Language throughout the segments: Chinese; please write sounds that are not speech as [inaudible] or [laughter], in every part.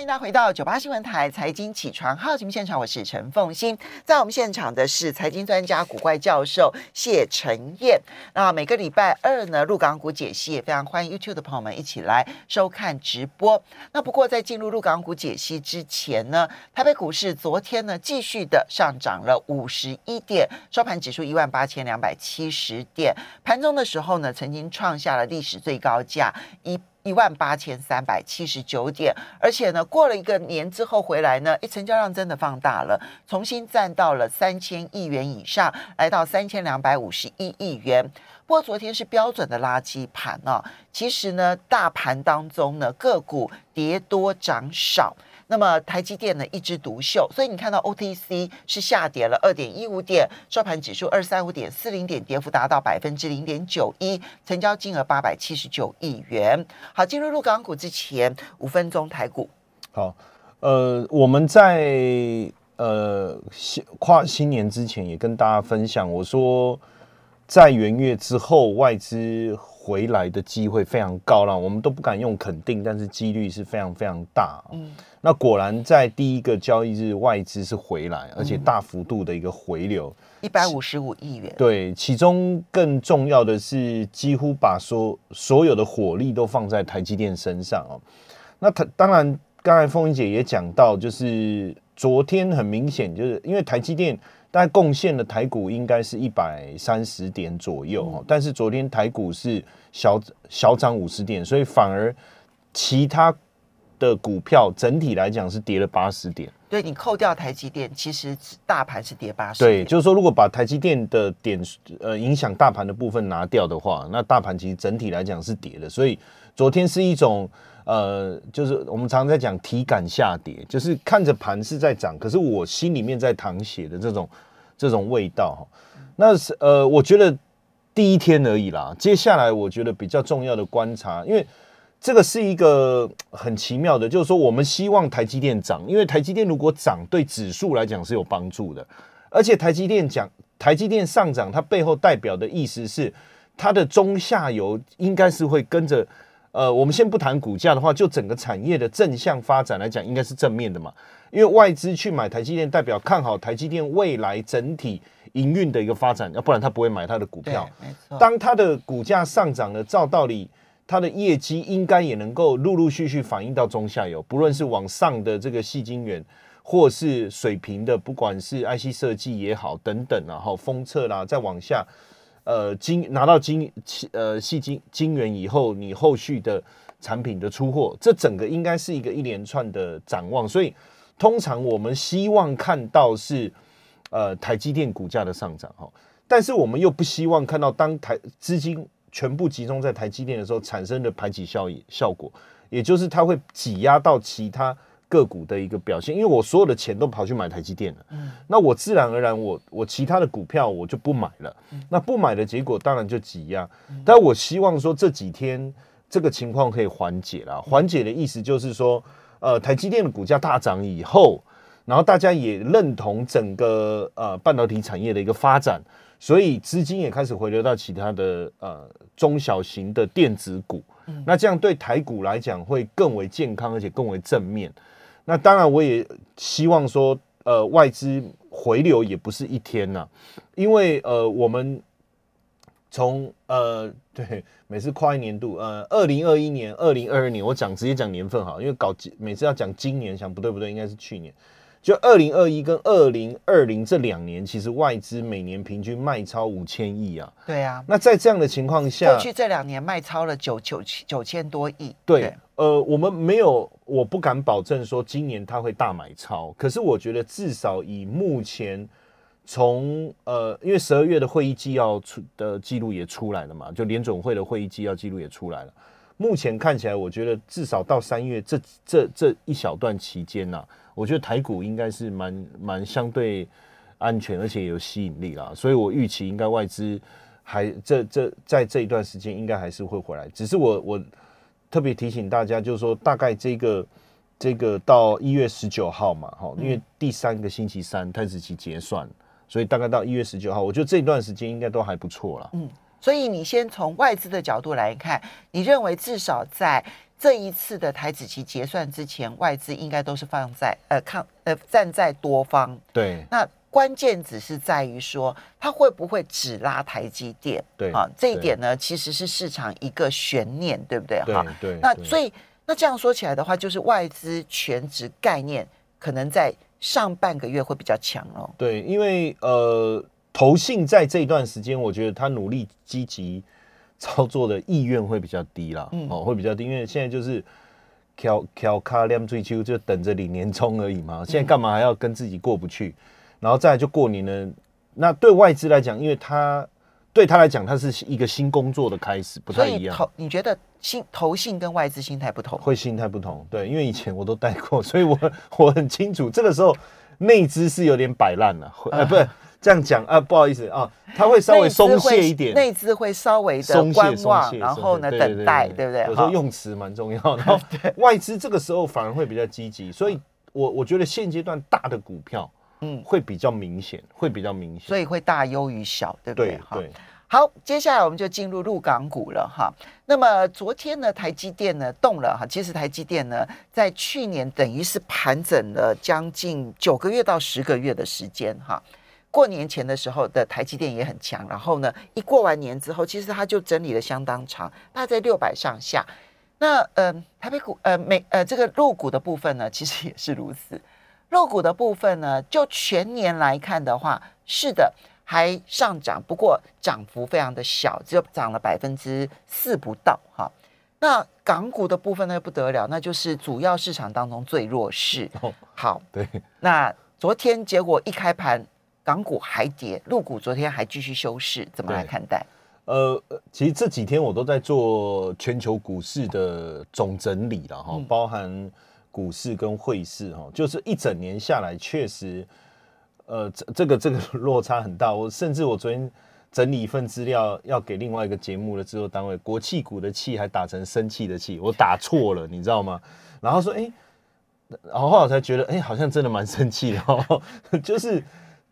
欢迎大家回到九八新闻台财经起床号节目现场，我是陈凤欣，在我们现场的是财经专家古怪教授谢晨燕。那每个礼拜二呢，入港股解析也非常欢迎 YouTube 的朋友们一起来收看直播。那不过在进入入港股解析之前呢，台北股市昨天呢继续的上涨了五十一点，收盘指数一万八千两百七十点，盘中的时候呢曾经创下了历史最高价一。一万八千三百七十九点，而且呢，过了一个年之后回来呢，一成交量真的放大了，重新站到了三千亿元以上，来到三千两百五十一亿元。不过昨天是标准的垃圾盘啊，其实呢，大盘当中呢，个股跌多涨少。那么台积电呢一枝独秀，所以你看到 OTC 是下跌了二点一五点，收盘指数二三五点四零点，跌幅达到百分之零点九一，成交金额八百七十九亿元。好，进入入港股之前五分钟台股。好，呃，我们在呃新跨新年之前也跟大家分享，我说在元月之后外资。回来的机会非常高了，我们都不敢用肯定，但是几率是非常非常大。嗯，那果然在第一个交易日，外资是回来，而且大幅度的一个回流，一百五十五亿元。对，其中更重要的是，几乎把所所有的火力都放在台积电身上哦。那他当然，刚才凤英姐也讲到，就是昨天很明显，就是因为台积电。大概贡献的台股应该是一百三十点左右但是昨天台股是小小涨五十点，所以反而其他的股票整体来讲是跌了八十点。对你扣掉台积电，其实大盘是跌八十。对，就是说如果把台积电的点呃影响大盘的部分拿掉的话，那大盘其实整体来讲是跌的。所以昨天是一种。呃，就是我们常常在讲体感下跌，就是看着盘是在涨，可是我心里面在淌血的这种这种味道哈。那是呃，我觉得第一天而已啦。接下来我觉得比较重要的观察，因为这个是一个很奇妙的，就是说我们希望台积电涨，因为台积电如果涨，对指数来讲是有帮助的。而且台积电讲台积电上涨，它背后代表的意思是它的中下游应该是会跟着。呃，我们先不谈股价的话，就整个产业的正向发展来讲，应该是正面的嘛。因为外资去买台积电，代表看好台积电未来整体营运的一个发展，要不然他不会买它的股票。当它的股价上涨了，照道理，它的业绩应该也能够陆陆续续反映到中下游，不论是往上的这个细晶圆，或是水平的，不管是 IC 设计也好，等等啊，哈，封测啦，再往下。呃，金拿到金呃细金金元以后，你后续的产品的出货，这整个应该是一个一连串的展望。所以，通常我们希望看到是呃台积电股价的上涨哈，但是我们又不希望看到当台资金全部集中在台积电的时候产生的排挤效应效果，也就是它会挤压到其他。个股的一个表现，因为我所有的钱都跑去买台积电了，嗯，那我自然而然，我我其他的股票我就不买了，那不买的结果当然就挤压。但我希望说这几天这个情况可以缓解了，缓解的意思就是说，呃，台积电的股价大涨以后，然后大家也认同整个呃半导体产业的一个发展，所以资金也开始回流到其他的呃中小型的电子股，那这样对台股来讲会更为健康，而且更为正面。那当然，我也希望说，呃，外资回流也不是一天呐，因为呃，我们从呃，对，每次跨一年度，呃，二零二一年、二零二二年，我讲直接讲年份好，因为搞每次要讲今年，想不对不对，应该是去年。就二零二一跟二零二零这两年，其实外资每年平均卖超五千亿啊。对啊。那在这样的情况下，过去这两年卖超了九九九千多亿。对。呃，我们没有，我不敢保证说今年它会大买超。可是我觉得至少以目前从呃，因为十二月的会议纪要出的记录也出来了嘛，就联总会的会议纪要记录也出来了。目前看起来，我觉得至少到三月这这这一小段期间呐。我觉得台股应该是蛮蛮相对安全，而且有吸引力啦，所以我预期应该外资还这这在这一段时间应该还是会回来。只是我我特别提醒大家，就是说大概这个这个到一月十九号嘛，哈，因为第三个星期三开始期结算，所以大概到一月十九号，我觉得这段时间应该都还不错啦。嗯，所以你先从外资的角度来看，你认为至少在这一次的台子期结算之前，外资应该都是放在呃抗呃站在多方。对那关键只是在于说，它会不会只拉台积电？对啊，这一点呢，其实是市场一个悬念，对不对？哈，对，对那所以那这样说起来的话，就是外资全值概念可能在上半个月会比较强哦。对，因为呃，投信在这一段时间，我觉得他努力积极操作的意愿会比较低啦，嗯哦，会比较低，因为现在就是挑挑卡亮追秋，就等着领年终而已嘛。现在干嘛还要跟自己过不去？然后再来就过年呢，那对外资来讲，因为他对他来讲，他是一个新工作的开始，不太一样。投你觉得心投信跟外资心态不同？会心态不同，对，因为以前我都带过，所以我 [laughs] 我很清楚，这个时候内资是有点摆烂了，会呃，不是这样讲啊，不好意思啊，他会稍微松懈一点，内资会稍微的观望，然后呢等待，对不对？有时候用词蛮重要，然后 [laughs] 外资这个时候反而会比较积极，所以我我觉得现阶段大的股票，嗯嗯，会比较明显，会比较明显，所以会大优于小，对不对？哈。好，接下来我们就进入入港股了哈。那么昨天呢，台积电呢动了哈。其实台积电呢，在去年等于是盘整了将近九个月到十个月的时间哈。过年前的时候的台积电也很强，然后呢，一过完年之后，其实它就整理了相当长，大概在六百上下。那呃，台北股呃美呃这个入股的部分呢，其实也是如此。入股的部分呢，就全年来看的话，是的，还上涨，不过涨幅非常的小，只有涨了百分之四不到哈。那港股的部分呢不得了，那就是主要市场当中最弱势。哦好，对，那昨天结果一开盘，港股还跌，陆股昨天还继续休市，怎么来看待？呃，其实这几天我都在做全球股市的总整理了哈，嗯包含股市跟汇市哈，就是一整年下来，确实，呃，这这个这个 [laughs] 落差很大。我甚至我昨天整理一份资料要给另外一个节目的制作单位，国企股的气还打成生气的气，我打错了，你知道吗？然后说，哎、然后后来我才觉得，哎、好像真的蛮生气的哦，[laughs] 就是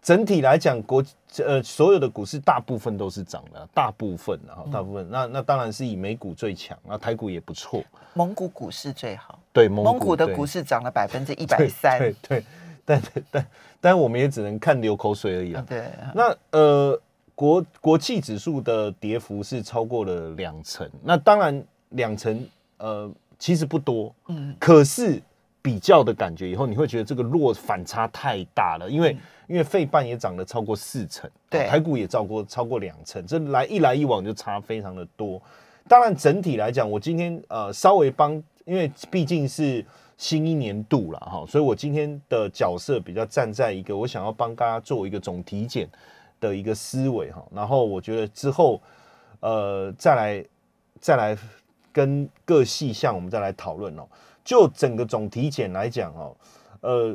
整体来讲，国呃所有的股市大部分都是涨的，大部分然后大部分，那那当然是以美股最强，那台股也不错，蒙古股市最好，对蒙蒙古的股市涨了 [laughs] 百分之一百对三，对对，但但但我们也只能看流口水而已啊。对，那呃，国国际指数的跌幅是超过了两成，那当然两成呃其实不多，嗯。可是比较的感觉以后，你会觉得这个落反差太大了，因为、因为费半也涨了超过四成，嗯对台股也超过超过两成，这来一来一往就差非常的多。当然整体来讲，我今天呃稍微帮，因为毕竟是新一年度了哈，所以我今天的角色比较站在一个我想要帮大家做一个总体检的一个思维哈，然后我觉得之后呃再来再来跟各细项我们再来讨论哦。就整个总体检来讲哦，呃，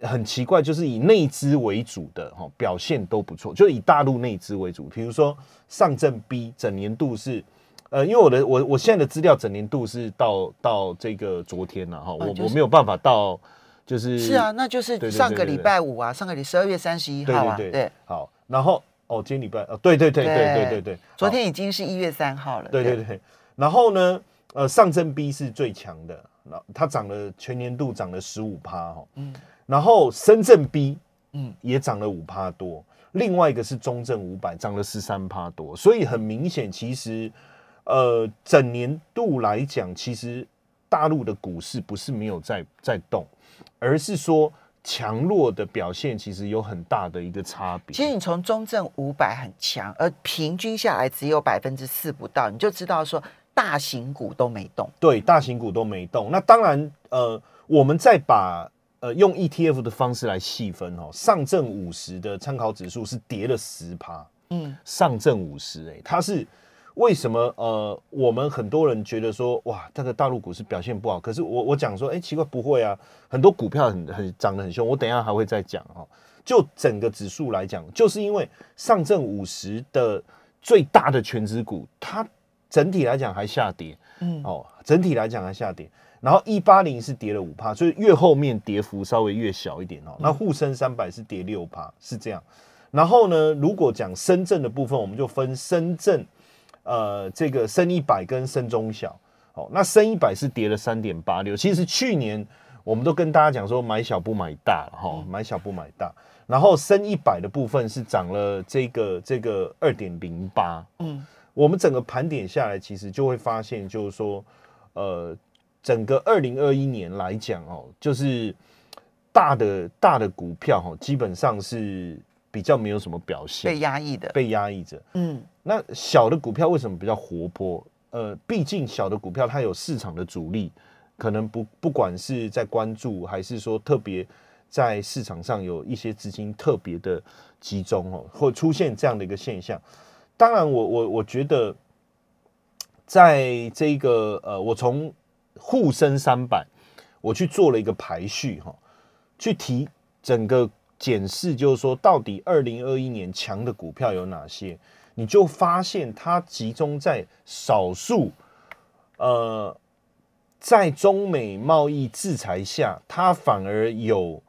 很奇怪，就是以内资为主的哈、表现都不错，就以大陆内资为主。比如说上证 B 整年度是，呃，因为我的我我现在的资料整年度是到到这个昨天了哈，我、就是我没有办法到就是是啊，那就是上个礼拜五啊，上个礼十二月三十一对号啊，对对好，然后哦，今天礼拜哦，对对对对对。对对，昨天已经是一月三号了，对对。对，然后呢，呃，上证 B 是最强的，那它涨了全年度涨了十五趴哈，嗯。然后深圳 B 嗯。也涨了五趴多，另外一个是中证五百涨了十三趴多，所以很明显，其实呃整年度来讲，其实大陆的股市不是没有在在动，而是说强弱的表现其实有很大的一个差别。其实你从中证五百很强，而平均下来只有百分之四不到，你就知道说大型股都没动。对，大型股都没动。那当然，呃，我们再把呃用 ETF 的方式来细分哦，上证五十的参考指数是跌了十趴，嗯，上证五十，哎，它是为什么？呃，我们很多人觉得说，哇，这个大陆股市表现不好，可是我我讲说，哎、奇怪，不会啊，很多股票很很涨得很凶，我等一下还会再讲哦。就整个指数来讲，就是因为上证五十的最大的全指股，它整体来讲还下跌，嗯哦，整体来讲还下跌。然后一八零是跌了五趴，所以越后面跌幅稍微越小一点哦。那沪深三百是跌六趴，是这样。然后呢，如果讲深圳的部分，我们就分深圳，呃，这个深一百跟深中小哦，那深一百是跌了三点八六。其实去年我们都跟大家讲说买小不买大哈，买小不买大。然后深一百的部分是涨了这个这个二点零八。嗯，我们整个盘点下来，其实就会发现，就是说，呃，整个二零二一年来讲哦，就是大的大的股票哈，基本上是比较没有什么表现，被压抑的，被压抑着。嗯，那小的股票为什么比较活泼？呃，毕竟小的股票它有市场的主力，可能不不管是在关注，还是说特别。在市场上有一些资金特别的集中哦，或出现这样的一个现象。当然，我我我觉得，在这个呃，我从沪深三百，我去做了一个排序哈，去提整个检视，就是说到底二零二一年强的股票有哪些？你就发现它集中在少数，呃，在中美贸易制裁下，它反而有。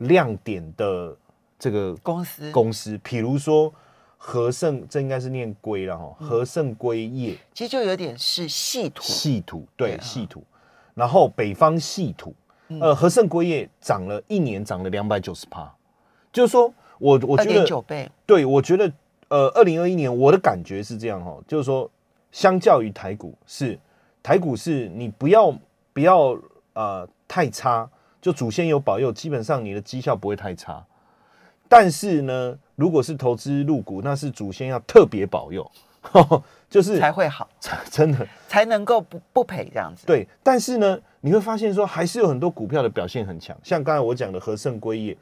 亮点的这个公司公司，比如说和盛，这应该是念硅了哈。和盛归业其实就有点是细土，细土对细土。然后北方细土，呃，和盛归业涨了一年，涨了两百九十趴，就是说我我觉得九倍，对我觉得呃，二零二一年我的感觉是这样哈，就是说相较于台股是台股是你不要不要呃太差。就祖先有保佑，基本上你的绩效不会太差。但是呢，如果是投资入股，那是祖先要特别保佑，[laughs] 就是才会好，真的才能够不不赔这样子。对，但是呢，你会发现说，还是有很多股票的表现很强，像刚才我讲的和盛硅业，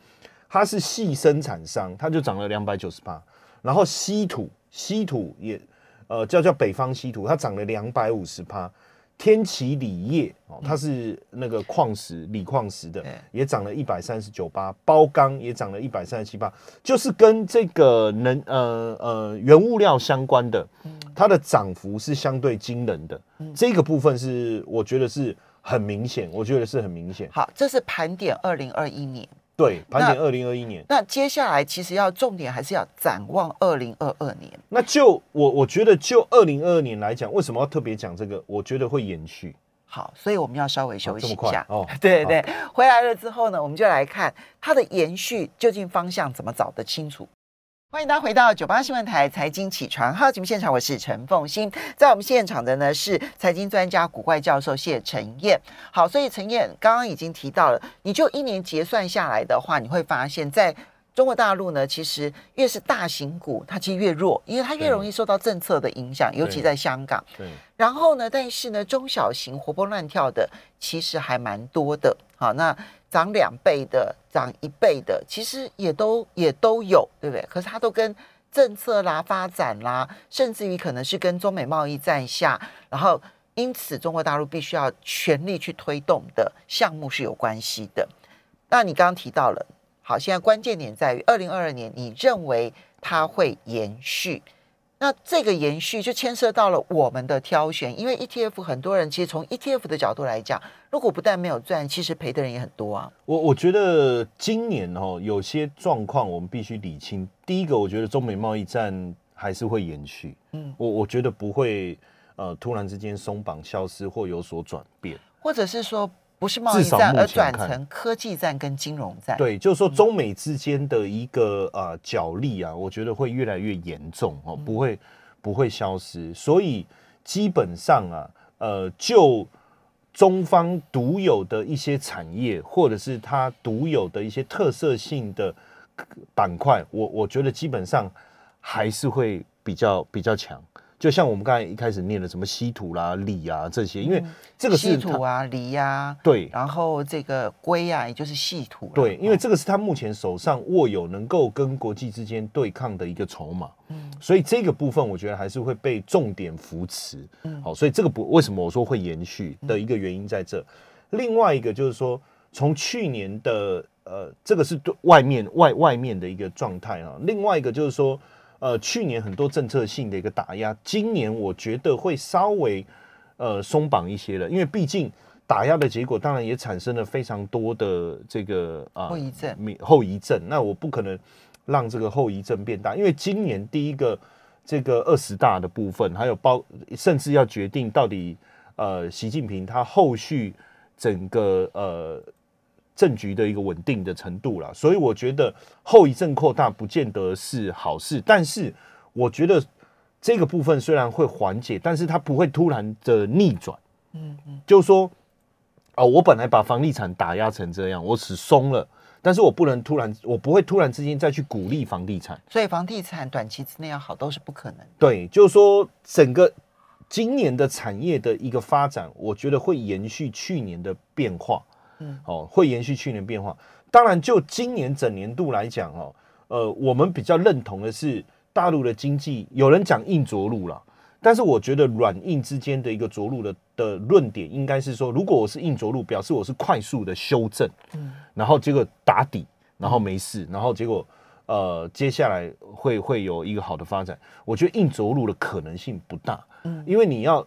它是细生产商，它就涨了两百九十八。然后稀土，稀土也呃叫叫北方稀土，它涨了两百五十八。天齐锂业哦，它是那个矿石锂矿石的，也涨了一百三十九八，包钢也涨了一百三十七八，就是跟这个能呃呃原物料相关的，它的涨幅是相对惊人的。这个部分是我觉得是很明显，我觉得是很明显。好，这是盘点二零二一年。对，盘点二零二一年。那接下来其实要重点还是要展望二零二二年。那就我我觉得就二零二二年来讲，为什么要特别讲这个？我觉得会延续。好，所以我们要稍微休息一下。哦，[laughs] 对对，回来了之后呢，我们就来看它的延续究竟方向怎么找得清楚。欢迎大家回到九八新闻台财经起床号节目现场，我是陈凤欣，在我们现场的呢是财经专家古怪教授谢晨燕。好，所以陈燕刚刚已经提到了，你就一年结算下来的话，你会发现在中国大陆呢，其实越是大型股，它其实越弱，因为它越容易受到政策的影响，尤其在香港。对。然后呢，但是呢，中小型活蹦乱跳的其实还蛮多的。好，那。涨两倍的，涨一倍的，其实也都也都有，对不对？可是它都跟政策啦、发展啦，甚至于可能是跟中美贸易战下，然后因此中国大陆必须要全力去推动的项目是有关系的。那你刚刚提到了，好，现在关键点在于二零二二年，你认为它会延续？那这个延续就牵涉到了我们的挑选，因为 ETF 很多人其实从 ETF 的角度来讲，如果不但没有赚，其实赔的人也很多啊。我我觉得今年哦，有些状况我们必须理清。第一个，我觉得中美贸易战还是会延续，嗯，我我觉得不会呃突然之间松绑消失或有所转变，或者是说。不是贸易战，而转成科技战跟金融战。对，就是说中美之间的一个呃角力啊，我觉得会越来越严重哦，不会不会消失。所以基本上啊，呃，就中方独有的一些产业，或者是它独有的一些特色性的板块，我我觉得基本上还是会比较比较强。就像我们刚才一开始念的什么稀土啦、锂啊这些，因为这个是稀土啊、锂啊，对，然后这个硅啊，也就是稀土，对，因为这个是他目前手上握有能够跟国际之间对抗的一个筹码，嗯，所以这个部分我觉得还是会被重点扶持，嗯，好，所以这个不为什么我说会延续的一个原因在这。另外一个就是说，从去年的呃，这个是对外面外外面的一个状态啊，另外一个就是说。呃，去年很多政策性的一个打压，今年我觉得会稍微呃松绑一些了，因为毕竟打压的结果，当然也产生了非常多的这个啊后遗症。后遗症，那我不可能让这个后遗症变大，因为今年第一个这个二十大的部分，还有包甚至要决定到底呃习近平他后续整个呃政局的一个稳定的程度了。所以我觉得后遗症扩大不见得是好事，但是我觉得这个部分虽然会缓解，但是它不会突然的逆转。嗯嗯，就是说，哦，我本来把房地产打压成这样，我只松了。但是我不能突然，我不会突然之间再去鼓励房地产，所以房地产短期之内要好都是不可能。对，就是说整个今年的产业的一个发展，我觉得会延续去年的变化。嗯，哦，会延续去年变化。当然，就今年整年度来讲，哦，呃，我们比较认同的是大陆的经济，有人讲硬着陆了。但是我觉得软硬之间的一个着陆的的论点，应该是说，如果我是硬着陆，表示我是快速的修正，嗯，然后结果打底，然后没事，然后结果呃，接下来会会有一个好的发展。我觉得硬着陆的可能性不大，嗯，因为你要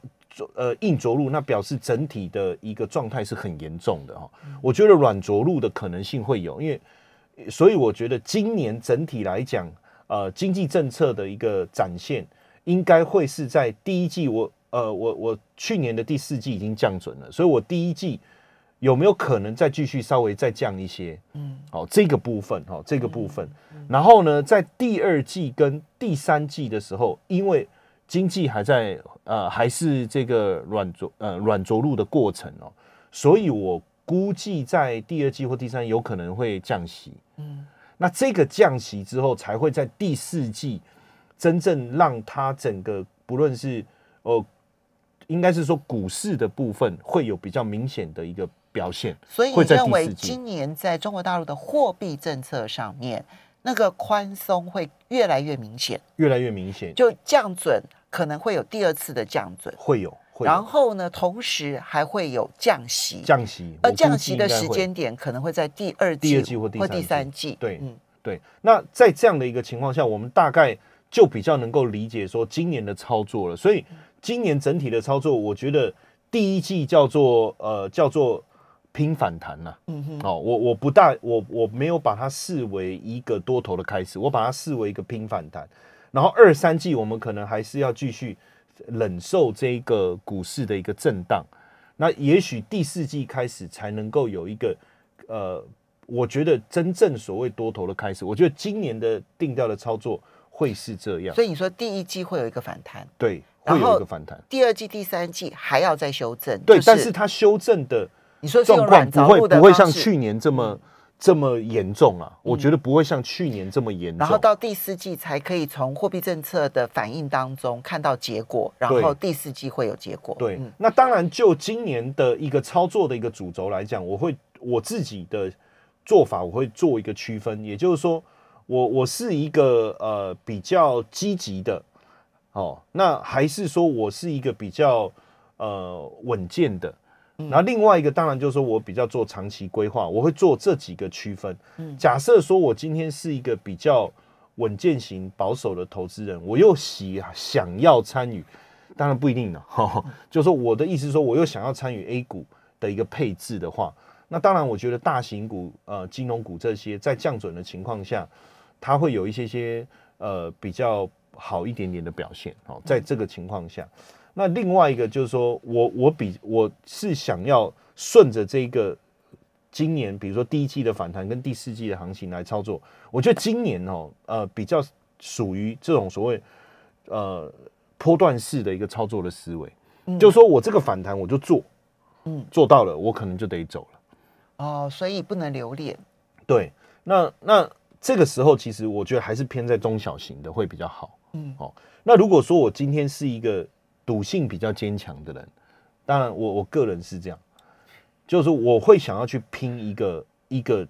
呃硬着陆，那表示整体的一个状态是很严重的哈。我觉得软着陆的可能性会有，因为所以我觉得今年整体来讲，呃，经济政策的一个展现。应该会是在第一季，我呃，我我去年的第四季已经降准了，所以我第一季有没有可能再继续稍微再降一些？嗯，好，这个部分哈，这个部分，然后呢，在第二季跟第三季的时候，因为经济还在呃还是这个软着呃软着陆的过程哦，所以我估计在第二季或第三有可能会降息。嗯，那这个降息之后，才会在第四季。真正让它整个不论是呃，应该是说股市的部分会有比较明显的一个表现，所以你认为今年在中国大陆的货币政策上面，那个宽松会越来越明显，越来越明显，就降准可能会有第二次的降准，会有，然后呢，同时还会有降息，降息，而降息的时间点可能会在第二季、第二季或第三季，对，嗯，对。那在这样的一个情况下，我们大概。就比较能够理解说今年的操作了，所以今年整体的操作，我觉得第一季叫做呃叫做拼反弹呐。嗯哼，哦，我我不大我我没有把它视为一个多头的开始，我把它视为一个拼反弹。然后二三季我们可能还是要继续忍受这个股市的一个震荡。那也许第四季开始才能够有一个呃，我觉得真正所谓多头的开始。我觉得今年的定调的操作。会是这样，所以你说第一季会有一个反弹，对，会有一个反弹。第二季、第三季还要再修正，对，但是它修正的你说状况不会不会像去年这么这么严重啊？我觉得不会像去年这么严重。然后到第四季才可以从货币政策的反应当中看到结果，然后第四季会有结果。对，那当然就今年的一个操作的一个主轴来讲，我会我自己的做法，我会做一个区分，也就是说。我我是一个呃比较积极的，哦，那还是说我是一个比较呃稳健的，然后另外一个当然就是说我比较做长期规划，我会做这几个区分。假设说我今天是一个比较稳健型保守的投资人，我又喜想要参与，当然不一定了，[laughs] 哈，就是说我的意思说我又想要参与 A 股的一个配置的话，那当然我觉得大型股呃金融股这些在降准的情况下。它会有一些些呃比较好一点点的表现哦，在这个情况下，那另外一个就是说我我比我是想要顺着这个今年，比如说第一季的反弹跟第四季的行情来操作，我觉得今年哦呃比较属于这种所谓呃波段式的一个操作的思维，就是说我这个反弹我就做，嗯，做到了我可能就得走了，哦，所以不能留恋，对，那那。这个时候，其实我觉得还是偏在中小型的会比较好。嗯，哦，那如果说我今天是一个赌性比较坚强的人，当然我我个人是这样，就是我会想要去拼一个一个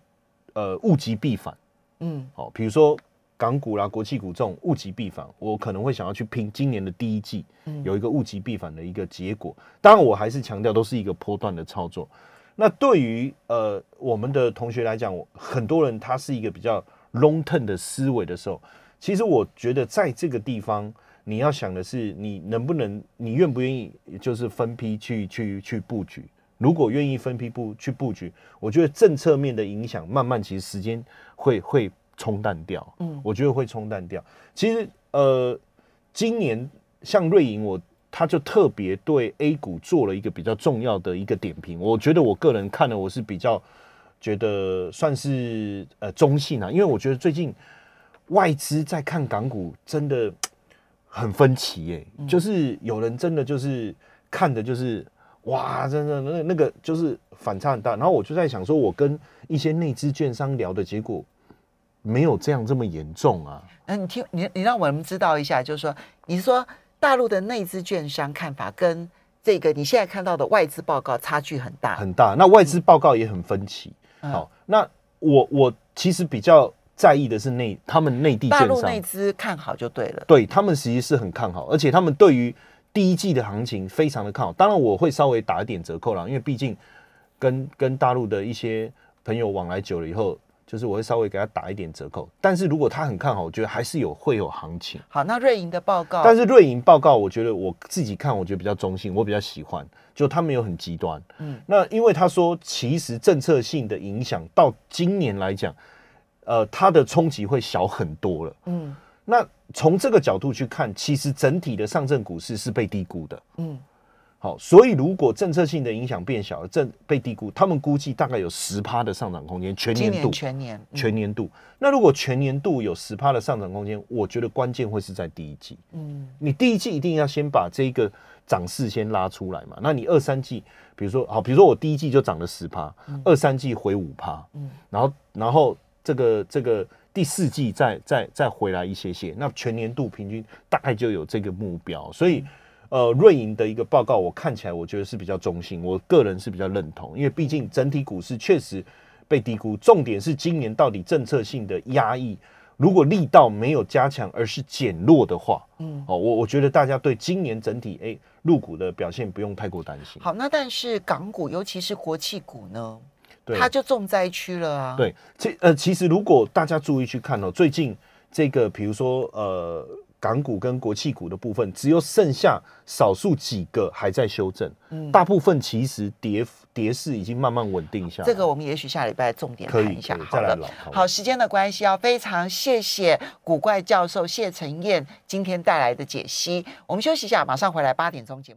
呃物极必反。嗯，好，比如说港股啦、国际股这种物极必反，我可能会想要去拼今年的第一季有一个物极必反的一个结果。当然，我还是强调都是一个波段的操作。那对于呃我们的同学来讲，很多人他是一个比较。long term 的思维的时候，其实我觉得在这个地方，你要想的是，你能不能，你愿不愿意，就是分批去去去布局。如果愿意分批布去布局，我觉得政策面的影响慢慢，其实时间会会冲淡掉。嗯，我觉得会冲淡掉。其实呃，今年像瑞银，我他就特别对 A 股做了一个比较重要的一个点评。我觉得我个人看了，我是比较觉得算是呃中性啊，因为我觉得最近外资在看港股真的很分歧耶、就是有人真的就是看的就是哇，真的那那个就是反差很大。然后我就在想说，我跟一些内资券商聊的结果没有这样这么严重啊。那你听你你让我们知道一下，就是说，你是说大陆的内资券商看法跟这个你现在看到的外资报告差距很大，很大。那外资报告也很分歧。嗯好，那我我其实比较在意的是内他们内地券商大陆内，资看好就对了。对他们其实是很看好，而且他们对于第一季的行情非常的看好。当然我会稍微打一点折扣啦，因为毕竟跟跟大陆的一些朋友往来久了以后，就是我会稍微给他打一点折扣。但是如果他很看好，我觉得还是有会有行情。好，那瑞银的报告，但是瑞银报告，我觉得我自己看，我觉得比较中性，我比较喜欢，就他没有很极端。嗯嗯，那因为他说，其实政策性的影响到今年来讲，呃，它的冲击会小很多了。嗯那从这个角度去看，其实整体的上证股市是被低估的。嗯好，所以如果政策性的影响变小了，正被低估，他们估计大概有十趴的上涨空间，全年度年。全年，嗯全年度，那如果全年度有十趴的上涨空间，我觉得关键会是在第一季。嗯你第一季一定要先把这个涨势先拉出来嘛。那你二三季，比如说好，比如说我第一季就涨了十趴，二三季回五趴，嗯然后然后这个这个第四季再再再回来一些些，那全年度平均大概就有这个目标。所以呃，瑞银的一个报告，我看起来我觉得是比较中性，我个人是比较认同，因为毕竟整体股市确实被低估，重点是今年到底政策性的压抑。如果力道没有加强，而是减弱的话，嗯。哦，我我觉得大家对今年整体诶入股的表现不用太过担心。好，那但是港股，尤其是国企股呢，对，它就重灾区了啊。，对，其呃，其实如果大家注意去看哦，最近这个比如说呃港股跟国企股的部分，只有剩下少数几个还在修正，嗯大部分其实跌跌势已经慢慢稳定下来。这个我们也许下礼拜重点可以谈一下好了。再来。好好，时间的关系，要非常谢谢古怪教授谢承彦今天带来的解析。我们休息一下，马上回来八点钟节目。